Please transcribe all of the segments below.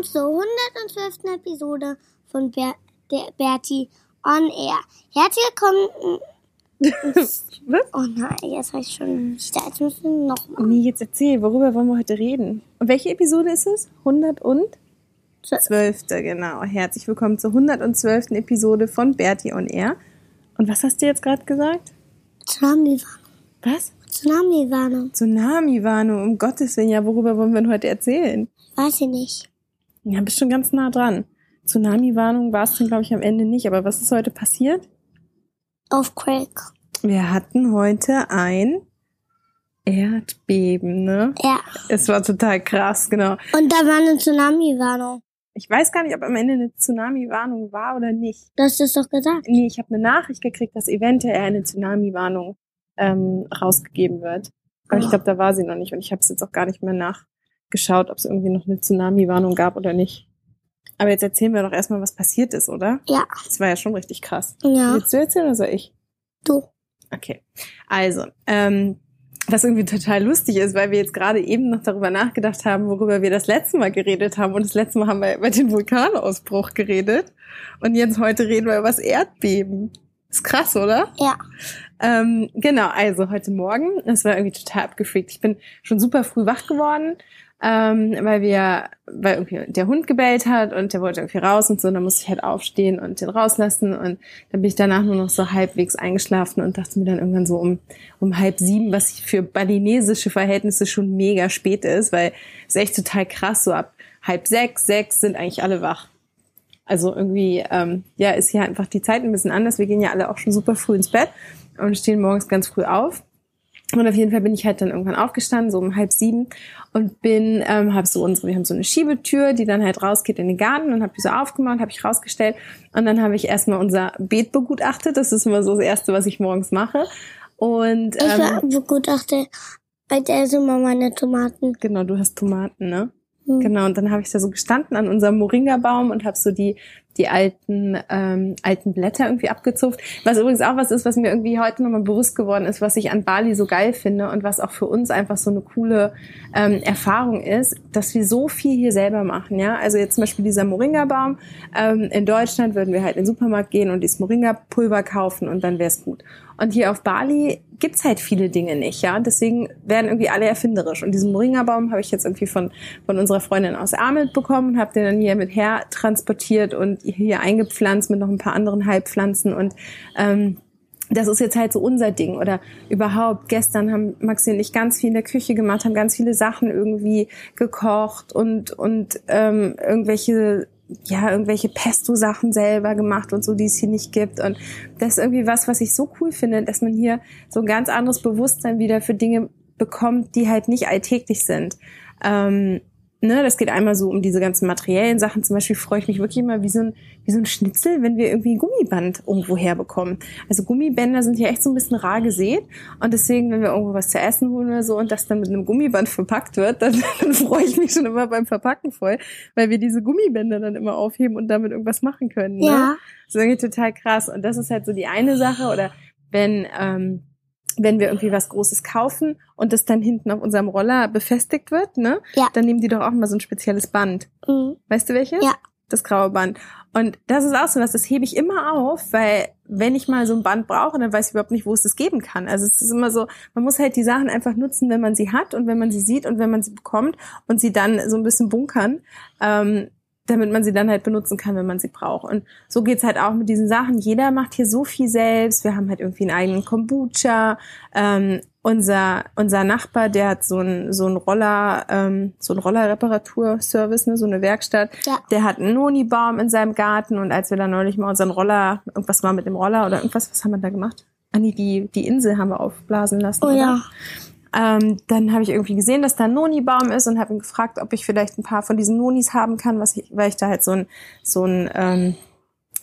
Willkommen zur 112. Episode von Ber der Bertie on Air. Herzlich willkommen. Was? Oh nein, jetzt habe ich schon nicht da. Jetzt müssen wir noch mal. Nee, jetzt erzähl, worüber wollen wir heute reden? Und welche Episode ist es? 112. genau. Herzlich willkommen zur 112. Episode von Bertie on Air. Und was hast du jetzt gerade gesagt? Tsunami-Warnung. Was? Tsunami-Warnung. Tsunami-Warnung, um Gottes Willen. Ja, worüber wollen wir denn heute erzählen? Weiß ich nicht. Ja, bist schon ganz nah dran. Tsunami-Warnung war es dann, glaube ich, am Ende nicht. Aber was ist heute passiert? Auf Craig. Wir hatten heute ein Erdbeben, ne? Ja. Es war total krass, genau. Und da war eine Tsunami-Warnung. Ich weiß gar nicht, ob am Ende eine Tsunami-Warnung war oder nicht. Du hast es doch gesagt. Nee, ich habe eine Nachricht gekriegt, dass eventuell eine Tsunami-Warnung ähm, rausgegeben wird. Aber ich glaube, da war sie noch nicht und ich habe es jetzt auch gar nicht mehr nachgeschaut, ob es irgendwie noch eine Tsunami-Warnung gab oder nicht. Aber jetzt erzählen wir doch erstmal, was passiert ist, oder? Ja. Das war ja schon richtig krass. Ja. Willst du erzählen oder soll ich? Du. Okay. Also, ähm, was irgendwie total lustig ist, weil wir jetzt gerade eben noch darüber nachgedacht haben, worüber wir das letzte Mal geredet haben. Und das letzte Mal haben wir über den Vulkanausbruch geredet. Und jetzt heute reden wir über das Erdbeben. Ist krass, oder? Ja. Ähm, genau, also heute Morgen, das war irgendwie total abgefreakt. Ich bin schon super früh wach geworden, ähm, weil wir, weil irgendwie der Hund gebellt hat und der wollte irgendwie raus und so, und dann musste ich halt aufstehen und den rauslassen und dann bin ich danach nur noch so halbwegs eingeschlafen und dachte mir dann irgendwann so um, um halb sieben, was für balinesische Verhältnisse schon mega spät ist, weil es echt total krass, so ab halb sechs, sechs sind eigentlich alle wach. Also irgendwie, ähm, ja, ist hier einfach die Zeit ein bisschen anders. Wir gehen ja alle auch schon super früh ins Bett und stehen morgens ganz früh auf. Und auf jeden Fall bin ich halt dann irgendwann aufgestanden, so um halb sieben und bin, ähm, habe so unsere, wir haben so eine Schiebetür, die dann halt rausgeht in den Garten und habe die so aufgemacht, habe ich rausgestellt und dann habe ich erstmal unser Beet begutachtet. Das ist immer so das Erste, was ich morgens mache. Und Ich ähm, war begutachte bei der sind immer meine Tomaten. genau, du hast Tomaten, ne? Hm. Genau, und dann habe ich da so gestanden an unserem Moringa-Baum und habe so die die alten ähm, alten Blätter irgendwie abgezupft. Was übrigens auch was ist, was mir irgendwie heute nochmal bewusst geworden ist, was ich an Bali so geil finde und was auch für uns einfach so eine coole ähm, Erfahrung ist, dass wir so viel hier selber machen. Ja, also jetzt zum Beispiel dieser Moringa-Baum. Ähm, in Deutschland würden wir halt in den Supermarkt gehen und dieses Moringa-Pulver kaufen und dann wäre es gut. Und hier auf Bali gibt's halt viele Dinge nicht, ja. Deswegen werden irgendwie alle erfinderisch. Und diesen Moringa-Baum habe ich jetzt irgendwie von, von unserer Freundin aus Armelt bekommen, habe den dann hier mit her transportiert und hier eingepflanzt mit noch ein paar anderen Heilpflanzen. Und ähm, das ist jetzt halt so unser Ding. Oder überhaupt, gestern haben Maxi und ich ganz viel in der Küche gemacht, haben ganz viele Sachen irgendwie gekocht und, und ähm, irgendwelche ja, irgendwelche Pesto-Sachen selber gemacht und so, die es hier nicht gibt. Und das ist irgendwie was, was ich so cool finde, dass man hier so ein ganz anderes Bewusstsein wieder für Dinge bekommt, die halt nicht alltäglich sind. Ähm, ne, das geht einmal so um diese ganzen materiellen Sachen. Zum Beispiel freue ich mich wirklich immer wie so ein, wie so ein Schnitzel, wenn wir irgendwie ein Gummiband irgendwo herbekommen. Also Gummibänder sind hier echt so ein bisschen rar gesät. Und deswegen, wenn wir irgendwo was zu essen holen oder so und das dann mit einem Gummiband verpackt wird, dann, dann freue ich mich schon immer beim Verpacken voll, weil wir diese Gummibänder dann immer aufheben und damit irgendwas machen können. Ne? Ja. Das ist irgendwie total krass. Und das ist halt so die eine Sache. Oder wenn, ähm, wenn wir irgendwie was Großes kaufen und das dann hinten auf unserem Roller befestigt wird, ne? Ja. Dann nehmen die doch auch mal so ein spezielles Band. Mhm. Weißt du welches? Ja. Das graue Band. Und das ist auch so was, das hebe ich immer auf, weil wenn ich mal so ein Band brauche, dann weiß ich überhaupt nicht, wo es das geben kann. Also es ist immer so, man muss halt die Sachen einfach nutzen, wenn man sie hat und wenn man sie sieht und wenn man sie bekommt und sie dann so ein bisschen bunkern. Ähm, damit man sie dann halt benutzen kann, wenn man sie braucht. Und so geht's halt auch mit diesen Sachen. Jeder macht hier so viel selbst. Wir haben halt irgendwie einen eigenen Kombucha. Ähm, unser, unser Nachbar, der hat so ein so ein Roller, ähm, so ein Rollerreparaturservice, ne, so eine Werkstatt. Ja. Der hat einen Noni-Baum in seinem Garten und als wir da neulich mal unseren Roller, irgendwas war mit dem Roller oder irgendwas, was haben wir da gemacht? Ah, nee, die, die Insel haben wir aufblasen lassen. Oh oder? ja. Ähm, dann habe ich irgendwie gesehen, dass da ein Noni-Baum ist und habe ihn gefragt, ob ich vielleicht ein paar von diesen Nonis haben kann, was ich, weil ich da halt so ein so ein ähm,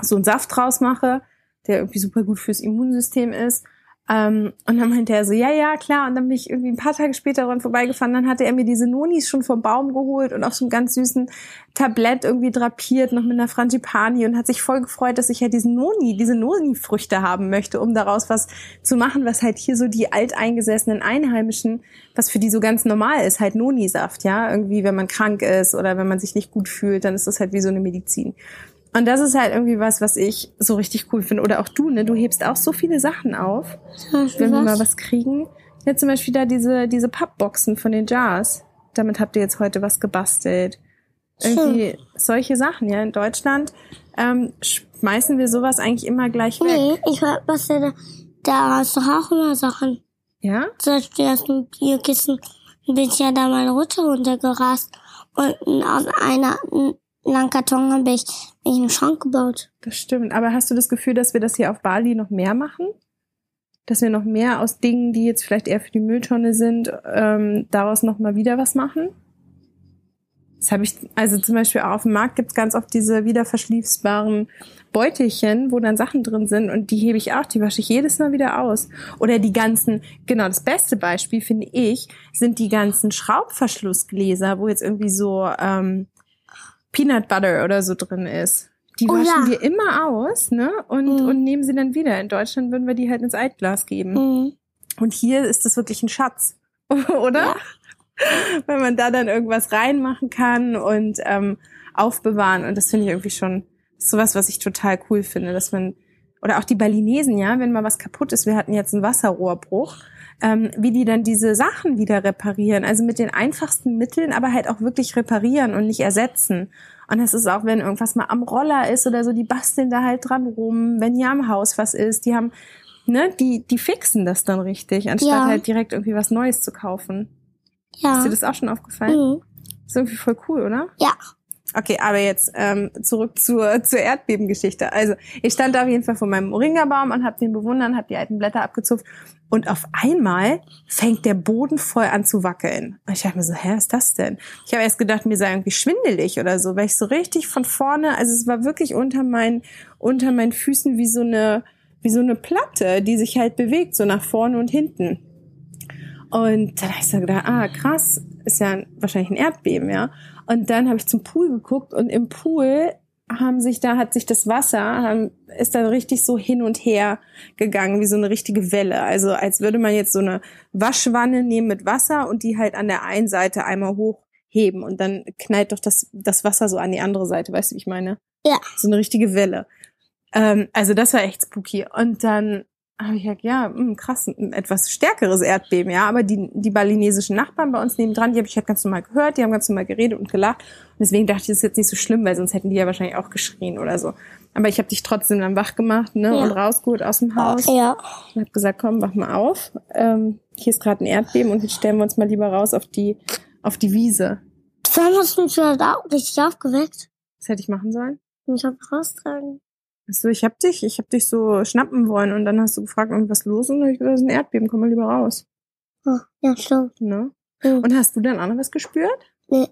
so ein Saft draus mache, der irgendwie super gut fürs Immunsystem ist. Ähm, und dann meinte er so, ja, ja, klar. Und dann bin ich irgendwie ein paar Tage später dran vorbeigefahren. Dann hatte er mir diese Nonis schon vom Baum geholt und auf so einem ganz süßen Tablett irgendwie drapiert, noch mit einer Frangipani und hat sich voll gefreut, dass ich ja diesen Noni, diese Noni-Früchte haben möchte, um daraus was zu machen, was halt hier so die alteingesessenen Einheimischen, was für die so ganz normal ist, halt Noni-Saft, ja. Irgendwie, wenn man krank ist oder wenn man sich nicht gut fühlt, dann ist das halt wie so eine Medizin. Und das ist halt irgendwie was, was ich so richtig cool finde. Oder auch du, ne? Du hebst auch so viele Sachen auf, wenn wir mal was? kriegen. Ja, zum Beispiel da diese, diese Pappboxen von den Jars. Damit habt ihr jetzt heute was gebastelt. Irgendwie solche Sachen, ja. In Deutschland ähm, schmeißen wir sowas eigentlich immer gleich weg. Nee, ich was da, da auch immer Sachen. Ja? Zum Beispiel das mit Bierkissen bin ich ja da meine Rutsche runtergerast und aus einer langen Karton habe ich, hab ich einen Schrank gebaut. Das stimmt. Aber hast du das Gefühl, dass wir das hier auf Bali noch mehr machen? Dass wir noch mehr aus Dingen, die jetzt vielleicht eher für die Mülltonne sind, ähm, daraus noch mal wieder was machen? Das habe ich, also zum Beispiel auch auf dem Markt gibt's ganz oft diese wieder verschließbaren Beutelchen, wo dann Sachen drin sind und die hebe ich auch, die wasche ich jedes Mal wieder aus. Oder die ganzen, genau, das beste Beispiel finde ich, sind die ganzen Schraubverschlussgläser, wo jetzt irgendwie so ähm, Peanut Butter oder so drin ist. Die Oh waschen ja. wir immer aus, ne? Und, Mhm. und nehmen sie dann wieder. In Deutschland würden wir die halt ins Altglas geben. Mhm. Und hier ist das wirklich ein Schatz, oder? Weil man da dann irgendwas reinmachen kann und ähm, aufbewahren. Und das finde ich irgendwie schon sowas, was ich total cool finde, dass man oder auch die Balinesen, ja, wenn mal was kaputt ist, wir hatten jetzt einen Wasserrohrbruch, ähm, wie die dann diese Sachen wieder reparieren, also mit den einfachsten Mitteln, aber halt auch wirklich reparieren und nicht ersetzen. Und das ist auch, wenn irgendwas mal am Roller ist oder so, die basteln da halt dran rum, wenn hier am Haus was ist, die haben, ne, die, die fixen das dann richtig, anstatt Ja. halt direkt irgendwie was Neues zu kaufen. Ja. Ist dir das auch schon aufgefallen? Mhm. Ist irgendwie voll cool, oder? Ja. Okay, aber jetzt ähm, zurück zur, zur Erdbebengeschichte. Also ich stand da auf jeden Fall vor meinem Moringa-Baum und habe den bewundert, habe die alten Blätter abgezupft und auf einmal fängt der Boden voll an zu wackeln. Und ich dachte mir so, hä, was ist das denn? Ich habe erst gedacht, mir sei irgendwie schwindelig oder so, weil ich so richtig von vorne, also es war wirklich unter meinen unter meinen Füßen wie so eine wie so eine Platte, die sich halt bewegt so nach vorne und hinten. Und dann habe ich so gedacht, ah, krass, ist ja wahrscheinlich ein Erdbeben, ja. Und dann habe ich zum Pool geguckt und im Pool haben sich da, hat sich das Wasser, haben, ist dann richtig so hin und her gegangen, wie so eine richtige Welle. Also als würde man jetzt so eine Waschwanne nehmen mit Wasser und die halt an der einen Seite einmal hochheben und dann knallt doch das, das Wasser so an die andere Seite, weißt du, wie ich meine? Ja. So eine richtige Welle. Ähm, also das war echt spooky. Und dann habe ich gesagt, ja, mh, krass, ein etwas stärkeres Erdbeben, ja. Aber die, die balinesischen Nachbarn bei uns nebendran, die habe ich halt ganz normal gehört, die haben ganz normal geredet und gelacht. Und deswegen dachte ich, das ist jetzt nicht so schlimm, weil sonst hätten die ja wahrscheinlich auch geschrien oder so. Aber ich habe dich trotzdem dann wach gemacht, ne, Ja. und rausgeholt aus dem Haus. Ja. Und habe gesagt, komm, wach mal auf. Ähm, hier ist gerade ein Erdbeben und jetzt stellen wir uns mal lieber raus auf die, auf die Wiese. Wann hast du mich wieder da richtig aufgeweckt? Was hätte ich machen sollen? Mich hab raustragen. So, ich hab dich, ich hab dich so schnappen wollen und dann hast du gefragt, irgendwas los und dann hab ich gesagt, das ist ein Erdbeben, komm mal lieber raus. Oh, ja, stimmt. Ne? Mhm. Und hast du dann auch noch was gespürt? Nee.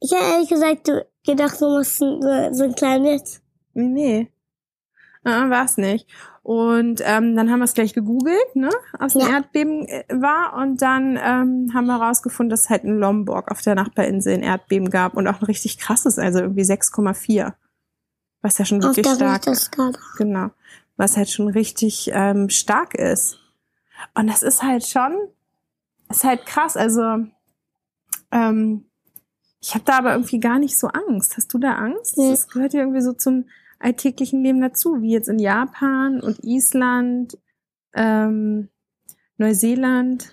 Ich hätte ehrlich gesagt du, gedacht, du musst so, so ein kleines. Nee, nee. Ah, war's nicht. Und ähm, dann haben wir es gleich gegoogelt, ne, was ein Ja. Erdbeben äh, war. Und dann ähm, haben wir herausgefunden, dass es halt in Lombok auf der Nachbarinsel ein Erdbeben gab und auch ein richtig krasses, also irgendwie 6,4. Was ja schon wirklich stark Richterskala. Genau. Was halt schon richtig ähm, stark ist. Und das ist halt schon, ist halt krass. Also, ähm, ich habe da aber irgendwie gar nicht so Angst. Hast du da Angst? Nee. Das gehört ja irgendwie so zum alltäglichen Leben dazu, wie jetzt in Japan und Island, ähm, Neuseeland.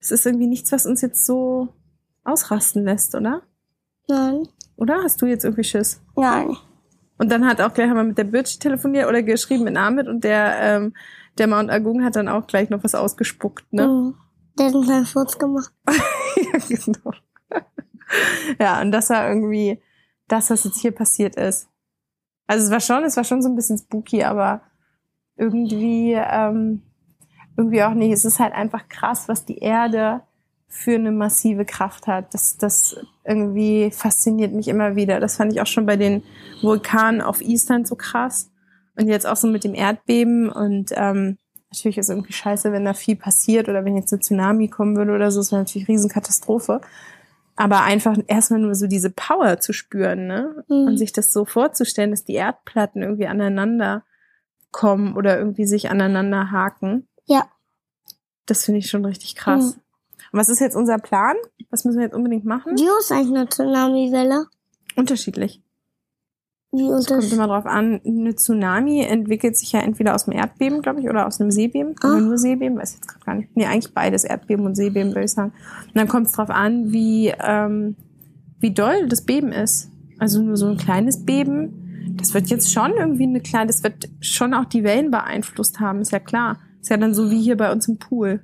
Es ist irgendwie nichts, was uns jetzt so ausrasten lässt, oder? Nein. Oder? Hast du jetzt irgendwie Schiss? Nein. Und dann hat auch gleich einmal mit der Birchi telefoniert oder geschrieben mit Ahmed und der, ähm, der Mount Agung hat dann auch gleich noch was ausgespuckt, ne? Mhm. Der hat einen kleinen Furz gemacht. ja, genau. ja, und das war irgendwie das, was jetzt hier passiert ist. Also es war schon, es war schon so ein bisschen spooky, aber irgendwie, ähm, irgendwie auch nicht. Es ist halt einfach krass, was die Erde für eine massive Kraft hat. Das, das irgendwie fasziniert mich immer wieder. Das fand ich auch schon bei den Vulkanen auf Island so krass. Und jetzt auch so mit dem Erdbeben. Und ähm, natürlich ist es irgendwie scheiße, wenn da viel passiert oder wenn jetzt ein Tsunami kommen würde oder so. Das wäre natürlich eine Riesenkatastrophe. Aber einfach erstmal nur so diese Power zu spüren, ne? Mhm. Und sich das so vorzustellen, dass die Erdplatten irgendwie aneinander kommen oder irgendwie sich aneinander haken. Ja. Das finde ich schon richtig krass. Mhm. Was ist jetzt unser Plan? Was müssen wir jetzt unbedingt machen? Wie ist eigentlich eine Tsunami-Welle? Unterschiedlich. Wie Es kommt immer drauf an. Eine Tsunami entwickelt sich ja entweder aus dem Erdbeben, glaube ich, oder aus einem Seebeben. Ah. Oder nur Seebeben, weiß ich jetzt gerade gar nicht. Nee, eigentlich beides, Erdbeben und Seebeben, würde ich sagen. Und dann kommt es drauf an, wie, ähm, wie doll das Beben ist. Also nur so ein kleines Beben. Das wird jetzt schon irgendwie eine kleine, das wird schon auch die Wellen beeinflusst haben, ist ja klar. Ist ja dann so wie hier bei uns im Pool.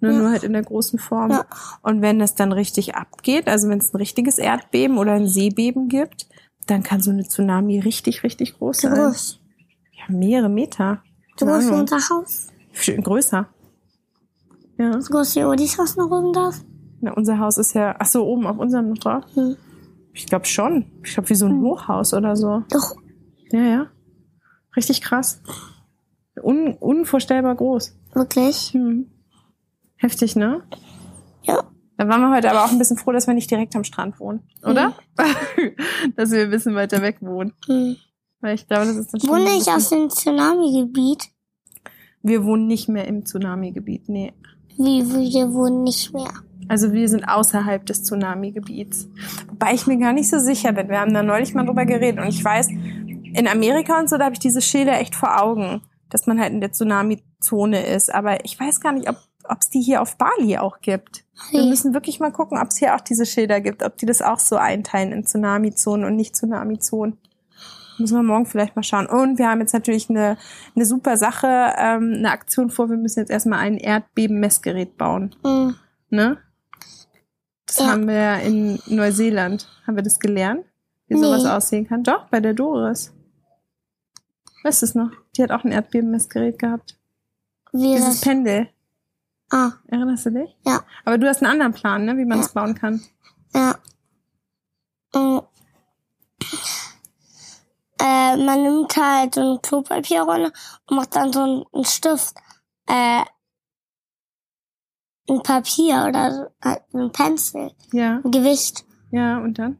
Nur, Ja. nur halt in der großen Form. Ja. Und wenn das dann richtig abgeht, also wenn es ein richtiges Erdbeben oder ein Seebeben gibt, dann kann so eine Tsunami richtig, richtig groß sein. groß? Ja, mehrere Meter. Keine groß wie unser Haus? Schön größer. Ja. Wie groß wie Odis Haus noch oben drauf? Na, unser Haus ist ja, ach so, oben auf unserem noch drauf. Hm. Ich glaube schon. Ich glaube wie so ein Hochhaus oder so. Doch. Ja, ja. Richtig krass. Un unvorstellbar groß. Wirklich? Hm. Heftig, ne? Ja. Da waren wir heute aber auch ein bisschen froh, dass wir nicht direkt am Strand wohnen, oder? dass wir ein bisschen weiter weg wohnen. Hm. Weil ich glaube, das ist dann Wohne ich aus dem Tsunami-Gebiet? Wir wohnen nicht mehr im Tsunami-Gebiet, nee. Wie wir wohnen nicht mehr. Also wir sind außerhalb des Tsunami-Gebiets. Wobei ich mir gar nicht so sicher bin. Wir haben da neulich mal drüber geredet und ich weiß, in Amerika und so, da habe ich diese Schilder echt vor Augen, dass man halt in der Tsunami-Zone ist. Aber ich weiß gar nicht, ob es die hier auf Bali auch gibt. Wir müssen wirklich mal gucken, ob es hier auch diese Schilder gibt, ob die das auch so einteilen in Tsunami-Zonen und nicht Tsunami-Zonen. Müssen wir morgen vielleicht mal schauen. Und wir haben jetzt natürlich eine, eine super Sache, ähm, eine Aktion vor. Wir müssen jetzt erstmal ein Erdbeben-Messgerät bauen. Hm. Ne? Das Ja. haben wir in Neuseeland. Haben wir das gelernt? Wie Nee. sowas aussehen kann? Doch, bei der Doris. Weißt du es noch? Die hat auch ein Erdbebenmessgerät gehabt. Wie Dieses das? Pendel. Ah, Erinnerst du dich? ja. Aber du hast einen anderen Plan, ne? Wie man Ja. es bauen kann. Ja. Mm. Äh, man nimmt halt so eine Klopapierrolle und macht dann so einen- Stift, äh, ein Papier oder so, äh, ein Pencil, Ja, ein Gewicht. ja, und dann?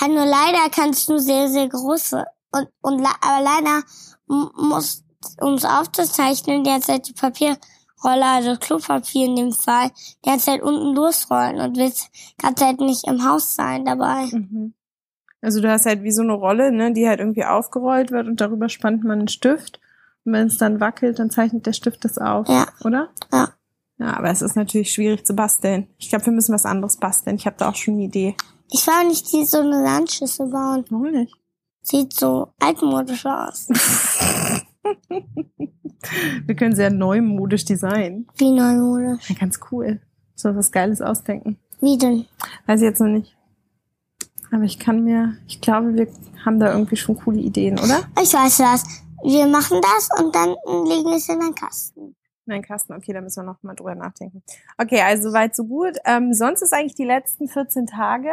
Halt nur leider kannst du sehr, sehr große und, und aber leider muss, um es aufzuzeichnen, die ganze Papierrolle, also Klopapier in dem Fall, die ganze Zeit unten losrollen und willst ganze Zeit nicht im Haus sein dabei. Mhm. Also du hast halt wie so eine Rolle, ne, die halt irgendwie aufgerollt wird und darüber spannt man einen Stift. Und wenn es dann wackelt, dann zeichnet der Stift das auf, Ja. oder? Ja. Ja, aber es ist natürlich schwierig zu basteln. Ich glaube, wir müssen was anderes basteln. Ich habe da auch schon eine Idee. Ich will nicht die so eine Landschüssel bauen. Warum nicht? Sieht so altmodisch aus. Wir können sehr neumodisch designen. Wie neumodisch. Ja, ganz cool. So was Geiles ausdenken. Wie denn? Weiß ich jetzt noch nicht. Aber ich kann mir, ich glaube, wir haben da irgendwie schon coole Ideen, oder? Ich weiß was. Wir machen das und dann legen es in einen Kasten. Nein, Carsten, okay, da müssen wir noch mal drüber nachdenken. Okay, also soweit, so gut. Ähm, sonst ist eigentlich die letzten 14 Tage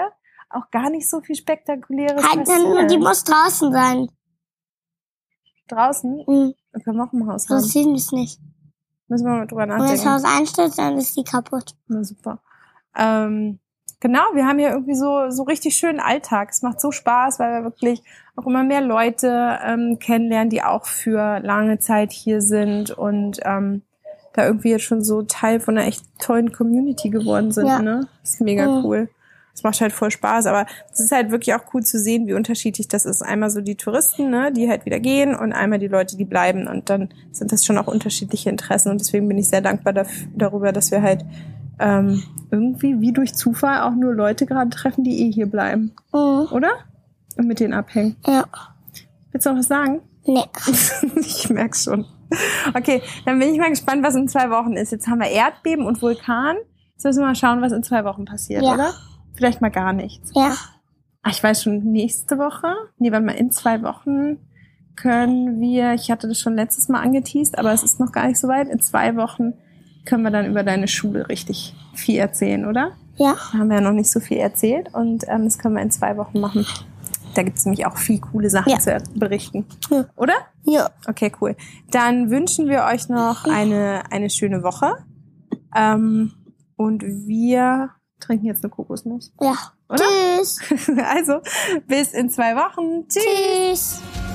auch gar nicht so viel Spektakuläres Halt, nur die passiert. muss draußen sein. Draußen? Hm, Wir können wir auch im Haus haben. sehen wir es nicht. Müssen wir mal drüber Wenn das nachdenken. Haus einstürzt, dann ist die kaputt. Na super. Ähm, genau, wir haben hier irgendwie so, so richtig schönen Alltag. Es macht so Spaß, weil wir wirklich auch immer mehr Leute ähm, kennenlernen, die auch für lange Zeit hier sind und ähm, da irgendwie jetzt schon so Teil von einer echt tollen Community geworden sind. Ja. Ne? Das ist mega Mhm. cool. Es macht halt voll Spaß, aber es ist halt wirklich auch cool zu sehen, wie unterschiedlich das ist. Einmal so die Touristen, ne, die halt wieder gehen und einmal die Leute, die bleiben. Und dann sind das schon auch unterschiedliche Interessen. Und deswegen bin ich sehr dankbar daf- darüber, dass wir halt ähm, irgendwie wie durch Zufall auch nur Leute gerade treffen, die eh hier bleiben. Mhm. Oder? und mit denen abhängen. Ja. Willst du noch was sagen? Nee. ich merk's schon. Okay, dann bin ich mal gespannt, was in zwei Wochen ist. Jetzt haben wir Erdbeben und Vulkan. Jetzt müssen wir mal schauen, was in zwei Wochen passiert, Ja. oder? Vielleicht mal gar nichts. Ja. Ach, ich weiß schon, nächste Woche, nee, warte mal, in zwei Wochen können wir, ich hatte das schon letztes Mal angeteased, aber es ist noch gar nicht so weit. In zwei Wochen können wir dann über deine Schule richtig viel erzählen, oder? Ja. Da haben wir ja noch nicht so viel erzählt und ähm, das können wir in zwei Wochen machen. Da gibt's nämlich auch viel coole Sachen Ja. zu berichten. Ja. Oder? Ja. Okay, cool. Dann wünschen wir euch noch eine, eine schöne Woche. Ähm, und wir trinken jetzt eine Kokosnuss. Ja. Oder? Tschüss. Also, bis in zwei Wochen. Tschüss. Tschüss.